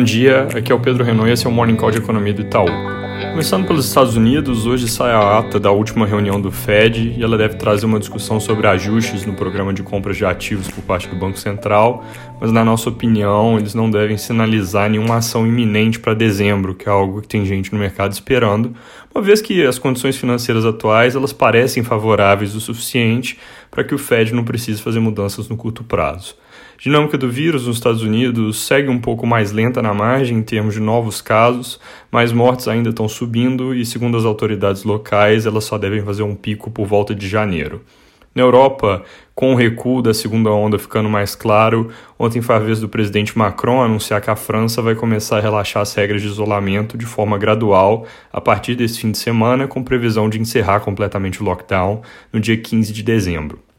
Bom dia, aqui é o Pedro Renault e esse é o Morning Call de Economia do Itaú. Começando pelos Estados Unidos, hoje sai a ata da última reunião do Fed e ela deve trazer uma discussão sobre ajustes no programa de compras de ativos por parte do Banco Central, mas na nossa opinião, eles não devem sinalizar nenhuma ação iminente para dezembro, que é algo que tem gente no mercado esperando, uma vez que as condições financeiras atuais elas parecem favoráveis o suficiente para que o Fed não precise fazer mudanças no curto prazo. A dinâmica do vírus nos Estados Unidos segue um pouco mais lenta na margem em termos de novos casos, mas mortes ainda estão subindo e, segundo as autoridades locais, elas só devem fazer um pico por volta de janeiro. Na Europa, com o recuo da segunda onda ficando mais claro, ontem foi a vez do presidente Macron anunciar que a França vai começar a relaxar as regras de isolamento de forma gradual a partir desse fim de semana, com previsão de encerrar completamente o lockdown no dia 15 de dezembro.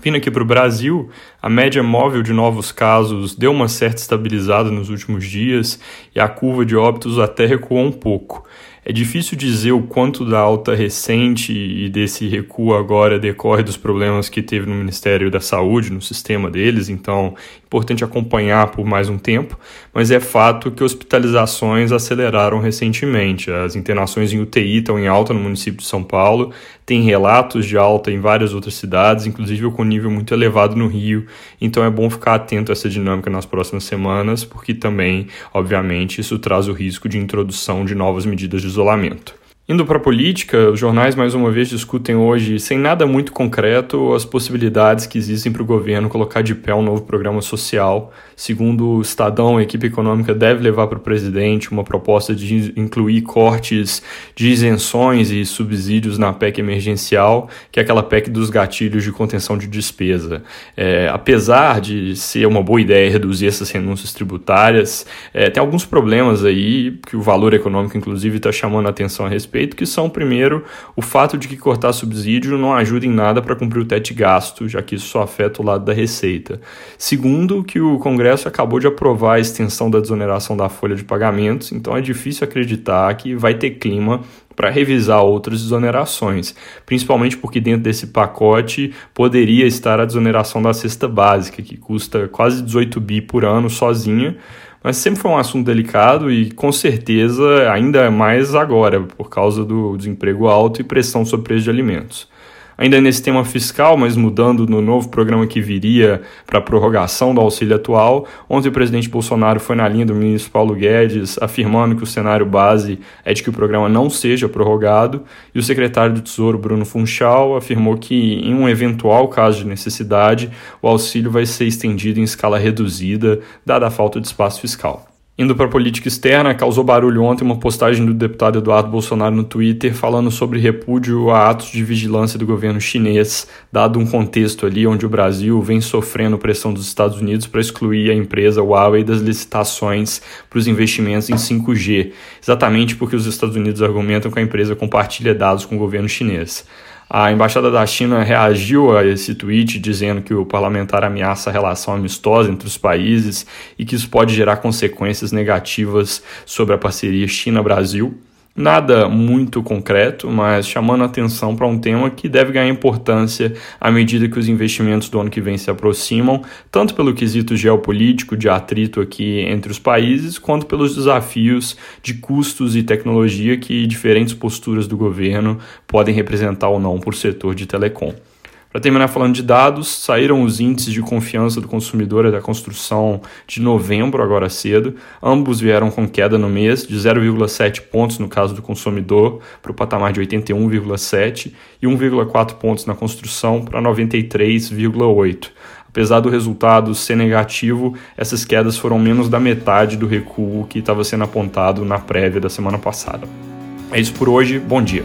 Vindo aqui para o Brasil, a média móvel de novos casos deu uma certa estabilizada nos últimos dias e a curva de óbitos até recuou um pouco. É difícil dizer o quanto da alta recente e desse recuo agora decorre dos problemas que teve no Ministério da Saúde, no sistema deles, então importante acompanhar por mais um tempo, mas é fato que hospitalizações aceleraram recentemente. As internações em UTI estão em alta no município de São Paulo, tem relatos de alta em várias outras cidades, inclusive com nível muito elevado no Rio, então é bom ficar atento a essa dinâmica nas próximas semanas, porque também, obviamente, isso traz o risco de introdução de novas medidas de isolamento. Indo para a política, os jornais mais uma vez discutem hoje, sem nada muito concreto, as possibilidades que existem para o governo colocar de pé um novo programa social. Segundo o Estadão, a equipe econômica deve levar para o presidente uma proposta de incluir cortes de isenções e subsídios na PEC emergencial, que é aquela PEC dos gatilhos de contenção de despesa. É, apesar de ser uma boa ideia reduzir essas renúncias tributárias, é, tem alguns problemas aí que o valor econômico, inclusive, está chamando a atenção a respeito respeito, que são, primeiro, o fato de que cortar subsídio não ajuda em nada para cumprir o teto gasto, já que isso só afeta o lado da receita. Segundo, que o Congresso acabou de aprovar a extensão da desoneração da folha de pagamentos, então é difícil acreditar que vai ter clima para revisar outras desonerações, principalmente porque dentro desse pacote poderia estar a desoneração da cesta básica, que custa quase 18 bi por ano sozinha, mas sempre foi um assunto delicado e com certeza ainda mais agora, por causa do desemprego alto e pressão sobre preço de alimentos. Ainda nesse tema fiscal, mas mudando no novo programa que viria para a prorrogação do auxílio atual, ontem o presidente Bolsonaro foi na linha do ministro Paulo Guedes, afirmando que o cenário base é de que o programa não seja prorrogado, e o secretário do Tesouro, Bruno Funchal, afirmou que, em um eventual caso de necessidade, o auxílio vai ser estendido em escala reduzida, dada a falta de espaço fiscal. Indo para a política externa, causou barulho ontem uma postagem do deputado Eduardo Bolsonaro no Twitter falando sobre repúdio a atos de vigilância do governo chinês, dado um contexto ali onde o Brasil vem sofrendo pressão dos Estados Unidos para excluir a empresa Huawei das licitações para os investimentos em 5G, exatamente porque os Estados Unidos argumentam que a empresa compartilha dados com o governo chinês. A embaixada da China reagiu a esse tweet dizendo que o parlamentar ameaça a relação amistosa entre os países e que isso pode gerar consequências negativas sobre a parceria China-Brasil. Nada muito concreto, mas chamando atenção para um tema que deve ganhar importância à medida que os investimentos do ano que vem se aproximam, tanto pelo quesito geopolítico de atrito aqui entre os países, quanto pelos desafios de custos e tecnologia que diferentes posturas do governo podem representar ou não por setor de telecom. Para terminar falando de dados, saíram os índices de confiança do consumidor da construção de novembro, agora cedo. Ambos vieram com queda no mês, de 0,7 pontos no caso do consumidor, para o patamar de 81,7, e 1,4 pontos na construção, para 93,8. Apesar do resultado ser negativo, essas quedas foram menos da metade do recuo que estava sendo apontado na prévia da semana passada. É isso por hoje, bom dia.